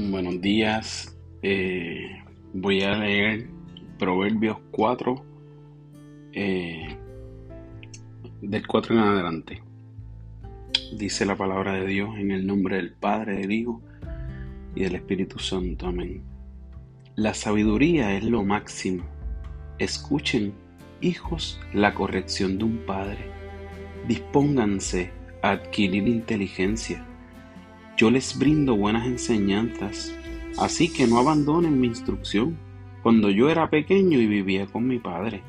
Buenos días. Eh, voy a leer Proverbios 4, eh, del 4 en adelante. Dice la palabra de Dios en el nombre del Padre, del Hijo y del Espíritu Santo. Amén. La sabiduría es lo máximo. Escuchen, hijos, la corrección de un padre. Dispónganse a adquirir inteligencia yo les brindo buenas enseñanzas, así que no abandonen mi instrucción. Cuando yo era pequeño y vivía con mi padre,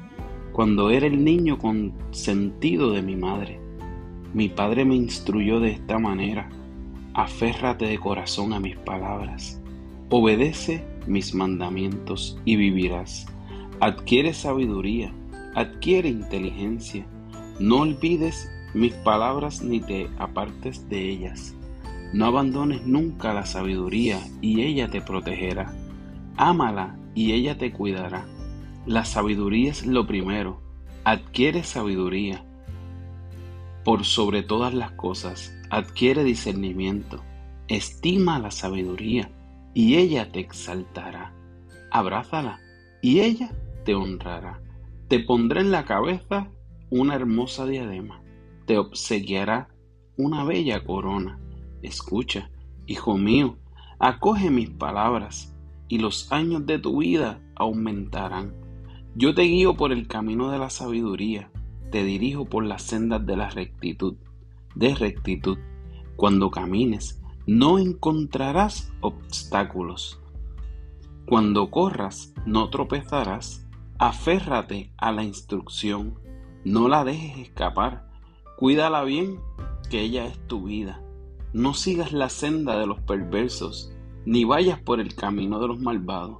cuando era el niño consentido de mi madre, mi padre me instruyó de esta manera. Aférrate de corazón a mis palabras, obedece mis mandamientos y vivirás. Adquiere sabiduría, adquiere inteligencia. No olvides mis palabras ni te apartes de ellas no abandones nunca la sabiduría y ella te protegerá. Ámala y ella te cuidará. La sabiduría es lo primero. Adquiere sabiduría. Por sobre todas las cosas, adquiere discernimiento. Estima la sabiduría y ella te exaltará. Abrázala y ella te honrará. Te pondrá en la cabeza una hermosa diadema. Te obsequiará una bella corona Escucha, hijo mío, acoge mis palabras, y los años de tu vida aumentarán. Yo te guío por el camino de la sabiduría, te dirijo por las sendas de la rectitud, de rectitud. Cuando camines, no encontrarás obstáculos. Cuando corras, no tropezarás. Aférrate a la instrucción, no la dejes escapar. Cuídala bien, que ella es tu vida. No sigas la senda de los perversos, ni vayas por el camino de los malvados.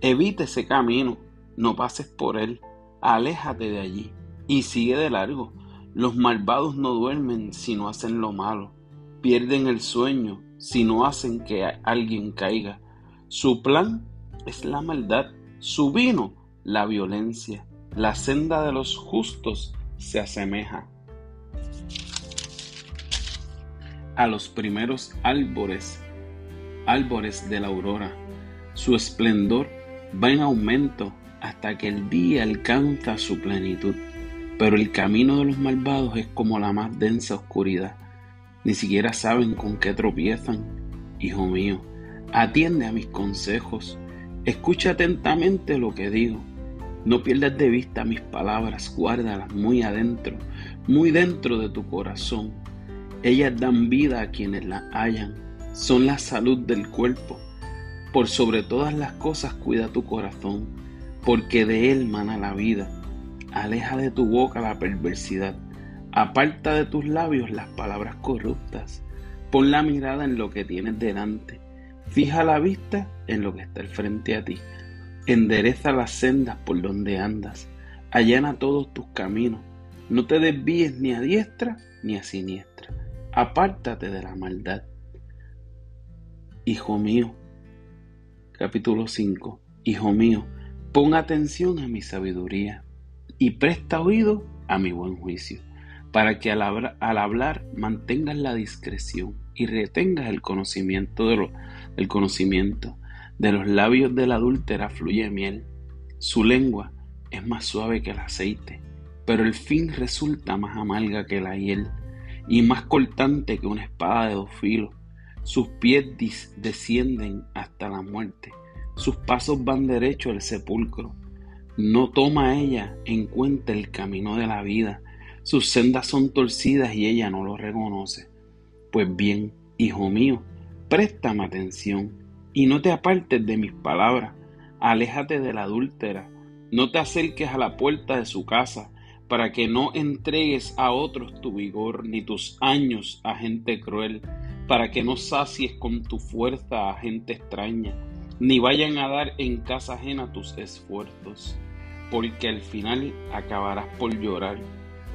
Evita ese camino, no pases por él, aléjate de allí y sigue de largo. Los malvados no duermen si no hacen lo malo, pierden el sueño si no hacen que alguien caiga. Su plan es la maldad, su vino la violencia. La senda de los justos se asemeja a los primeros árboles, árboles de la aurora. Su esplendor va en aumento hasta que el día alcanza su plenitud. Pero el camino de los malvados es como la más densa oscuridad. Ni siquiera saben con qué tropiezan. Hijo mío, atiende a mis consejos. Escucha atentamente lo que digo. No pierdas de vista mis palabras, guárdalas muy adentro, muy dentro de tu corazón ellas dan vida a quienes las hallan, son la salud del cuerpo. Por sobre todas las cosas cuida tu corazón, porque de él mana la vida. Aleja de tu boca la perversidad, aparta de tus labios las palabras corruptas. Pon la mirada en lo que tienes delante, fija la vista en lo que está al frente a ti. Endereza las sendas por donde andas, allana todos tus caminos. No te desvíes ni a diestra ni a siniestra apártate de la maldad. Hijo mío, capítulo 5, Hijo mío, pon atención a mi sabiduría y presta oído a mi buen juicio, para que al, hablar, mantengas la discreción y retengas el conocimiento de el conocimiento. De los labios de la adúltera fluye miel, su lengua es más suave que el aceite, pero el fin resulta más amarga que la hiel y más cortante que una espada de dos filos. Sus pies descienden hasta la muerte, sus pasos van derecho al sepulcro. No toma ella en cuenta el camino de la vida, sus sendas son torcidas y ella no lo reconoce. Pues bien, hijo mío, préstame atención y no te apartes de mis palabras, aléjate de la adúltera, no te acerques a la puerta de su casa, para que no entregues a otros tu vigor ni tus años a gente cruel, para que no sacies con tu fuerza a gente extraña, ni vayan a dar en casa ajena tus esfuerzos, porque al final acabarás por llorar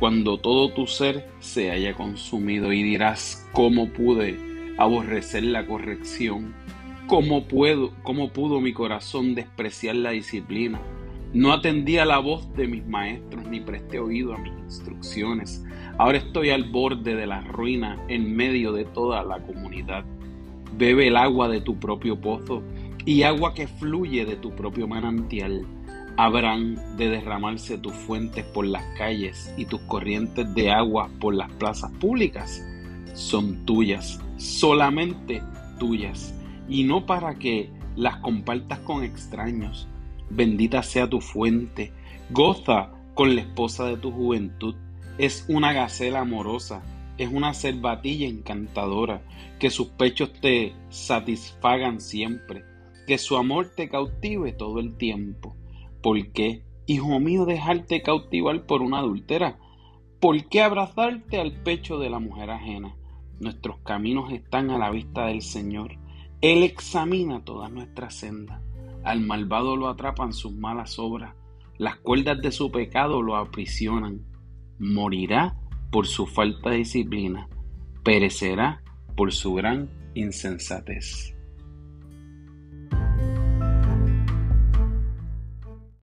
cuando todo tu ser se haya consumido y dirás, ¿cómo pude aborrecer la corrección? ¿Cómo puedo, cómo pudo mi corazón despreciar la disciplina? No atendí a la voz de mis maestros ni presté oído a mis instrucciones. Ahora estoy al borde de la ruina en medio de toda la comunidad. bebe el agua de tu propio pozo y agua que fluye de tu propio manantial. Habrán de derramarse tus fuentes por las calles y tus corrientes de agua por las plazas públicas. Son tuyas, solamente tuyas, y no para que las compartas con extraños. Bendita sea tu fuente, goza con la esposa de tu juventud. Es una gacela amorosa, es una cervatilla encantadora, que sus pechos te satisfagan siempre, que su amor te cautive todo el tiempo. ¿Por qué, hijo mío, dejarte cautivar por una adúltera? ¿Por qué abrazarte al pecho de la mujer ajena? Nuestros caminos están a la vista del Señor. Él examina todas nuestras sendas. Al malvado lo atrapan sus malas obras. Las cuerdas de su pecado lo aprisionan. Morirá por su falta de disciplina. Perecerá por su gran insensatez.